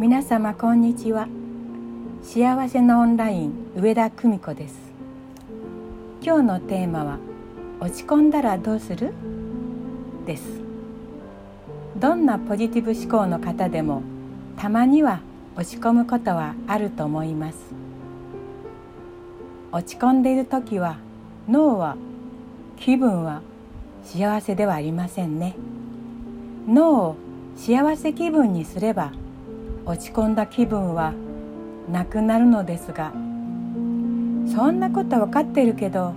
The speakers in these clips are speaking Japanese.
皆様こんにちは。幸せのオンライン上田久美子です。今日のテーマは落ち込んだらどうする？です。どんなポジティブ思考の方でもたまには落ち込むことはあると思います。落ち込んでいる時は脳は気分は幸せではありませんね。脳を幸せ気分にすれば落ち込んだ気分はなくなるのですがそんなこと分かってるけど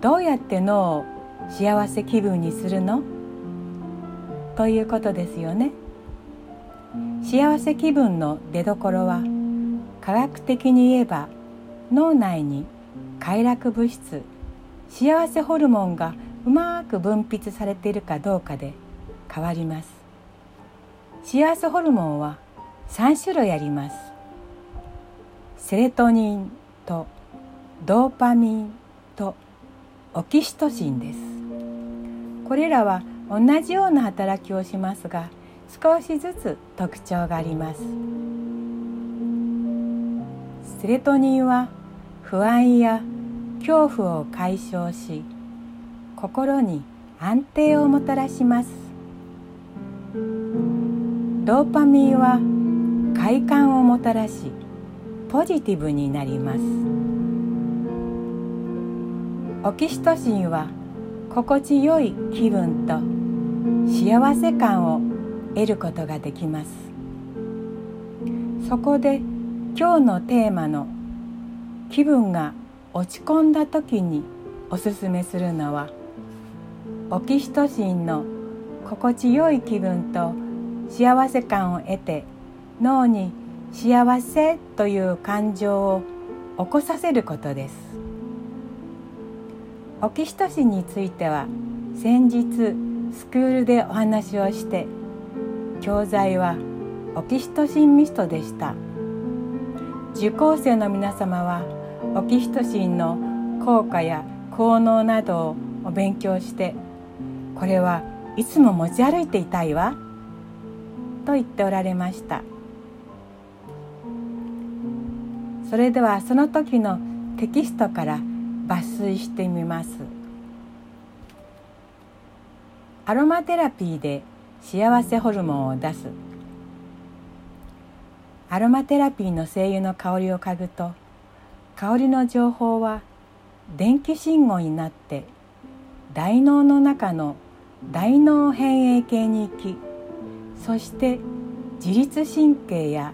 どうやって脳を幸せ気分にするの？ということですよね。幸せ気分の出どころは科学的に言えば脳内に快楽物質幸せホルモンがうまく分泌されているかどうかで変わります。幸せホルモンは3種類あります。セレトニンとドーパミンとオキシトシンです。これらは同じような働きをしますが少しずつ特徴があります。セレトニンは不安や恐怖を解消し心に安定をもたらします。ドーパミンは快感をもたらしポジティブになります。オキシトシンは心地よい気分と幸せ感を得ることができます。そこで今日のテーマの気分が落ち込んだ時におすすめするのはオキシトシンの心地よい気分と幸せ感を得て脳に幸せという感情を起こさせることです。オキシトシンについては先日スクールでお話をして教材はオキシトシンミストでした。受講生の皆様はオキシトシンの効果や効能などをお勉強してこれはいつも持ち歩いていたいわと言っておられました。それではその時のテキストから抜粋してみます。アロマテラピーで幸せホルモンを出す。アロマテラピーの精油の香りを嗅ぐと香りの情報は電気信号になって大脳の中の大脳変影系に行きそして自律神経や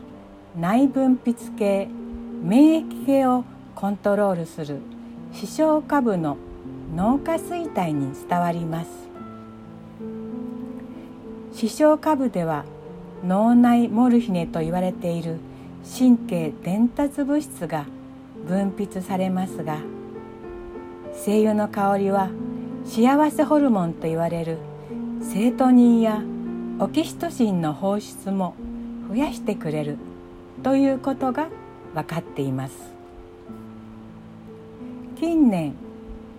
内分泌系免疫系をコントロールする視床下部の脳下垂体に伝わります。視床下部では脳内モルヒネと言われている神経伝達物質が分泌されますが精油の香りは幸せホルモンと言われるセートニンやオキシトシンの放出も増やしてくれるということが分かっています。近年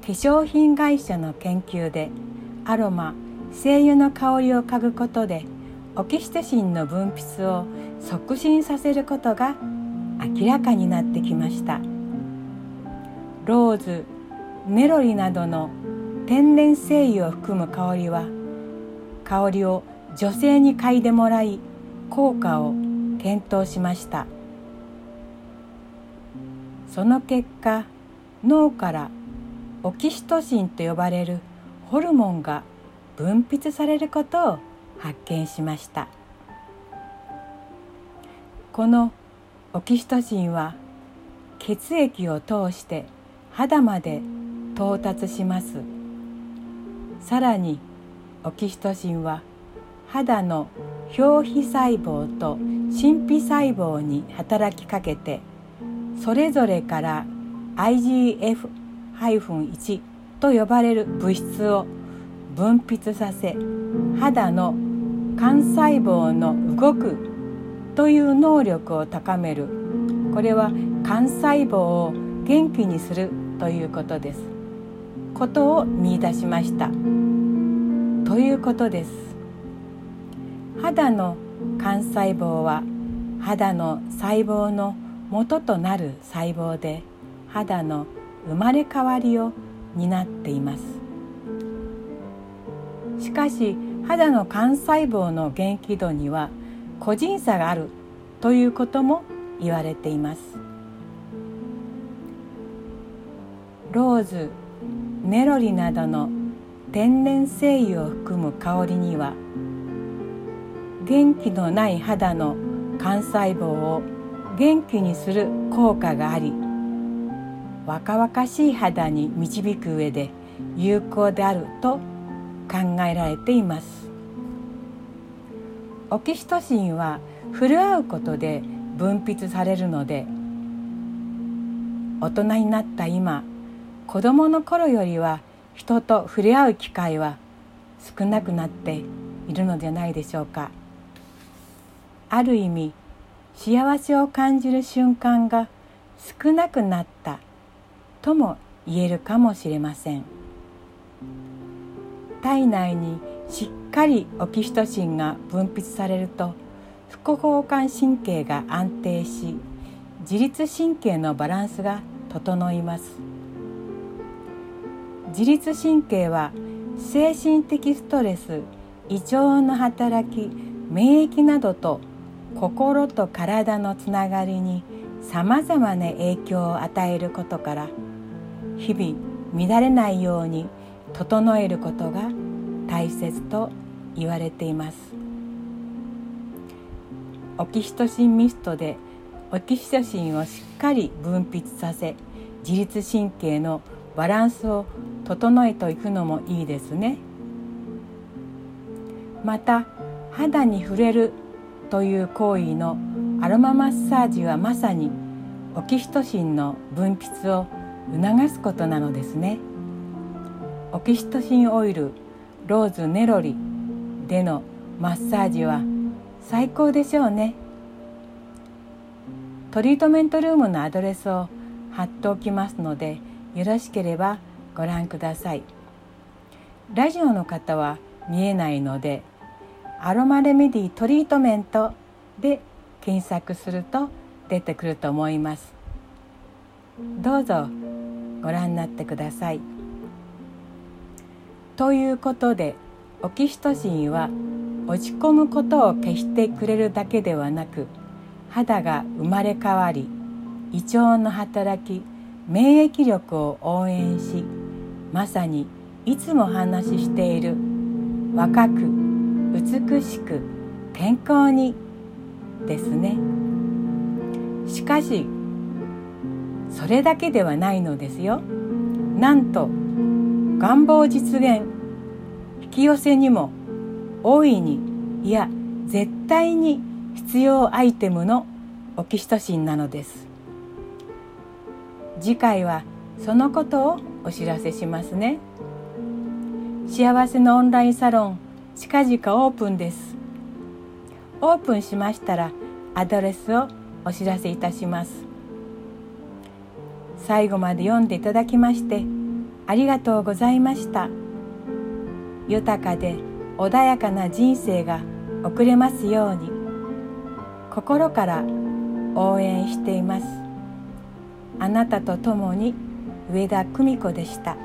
化粧品会社の研究でアロマ精油の香りを嗅ぐことでオキシトシンの分泌を促進させることが明らかになってきました。ローズネロリなどの天然精油を含む香りは香りを女性に嗅いでもらい効果を検討しました。その結果脳からオキシトシンと呼ばれるホルモンが分泌されることを発見しました。このオキシトシンは血液を通して肌まで到達します。さらにオキシトシンは肌の表皮細胞と神秘細胞に働きかけてそれぞれから IGF-1 と呼ばれる物質を分泌させ肌の幹細胞の動くという能力を高める。これは幹細胞を元気にするということです。ことを見出しました。ということです。肌の幹細胞は肌の細胞の元となる細胞で肌の生まれ変わりを担っています。しかし肌の幹細胞の元気度には個人差があるということも言われています。ローズネロリなどの天然精油を含む香りには元気のない肌の幹細胞を元気にする効果があり若々しい肌に導く上で有効であると考えられています。オキシトシンは触れ合うことで分泌されるので大人になった今子どもの頃よりは人と触れ合う機会は少なくなっているのではないでしょうか。ある意味幸せを感じる瞬間が少なくなったとも言えるかもしれません。体内にしっかりオキシトシンが分泌されると副交感神経が安定し自律神経のバランスが整います。自律神経は精神的ストレス胃腸の働き免疫などと心と体のつながりにさまざまな影響を与えることから日々乱れないように整えることが大切と言われています。オキシトシンミストでオキシトシンをしっかり分泌させ自律神経のバランスを整えていくのもいいですね。また肌に触れるという行為のアロママッサージはまさにオキシトシンの分泌を促すことなのですね。オキシトシンオイルローズネロリでのマッサージは最高でしょうね。トリートメントルームのアドレスを貼っておきますのでよろしければご覧ください。ラジオの方は見えないのでアロマレメディトリートメントで検索すると出てくると思います。どうぞご覧になってください。ということでオキシトシンは落ち込むことを消してくれるだけではなく肌が生まれ変わり胃腸の働き免疫力を応援しまさにいつも話している若く美しく健康にですね。しかしそれだけではないのですよ。なんと願望実現引き寄せにも大いにいや絶対に必要アイテムのオキシトシンなのです。次回はそのことをお知らせしますね。幸せのオンラインサロン近々オープンです。オープンしましたらアドレスをお知らせいたします。最後まで読んでいただきましてありがとうございました。豊かで穏やかな人生が送れますように心から応援しています。あなたと共に上田久美子でした。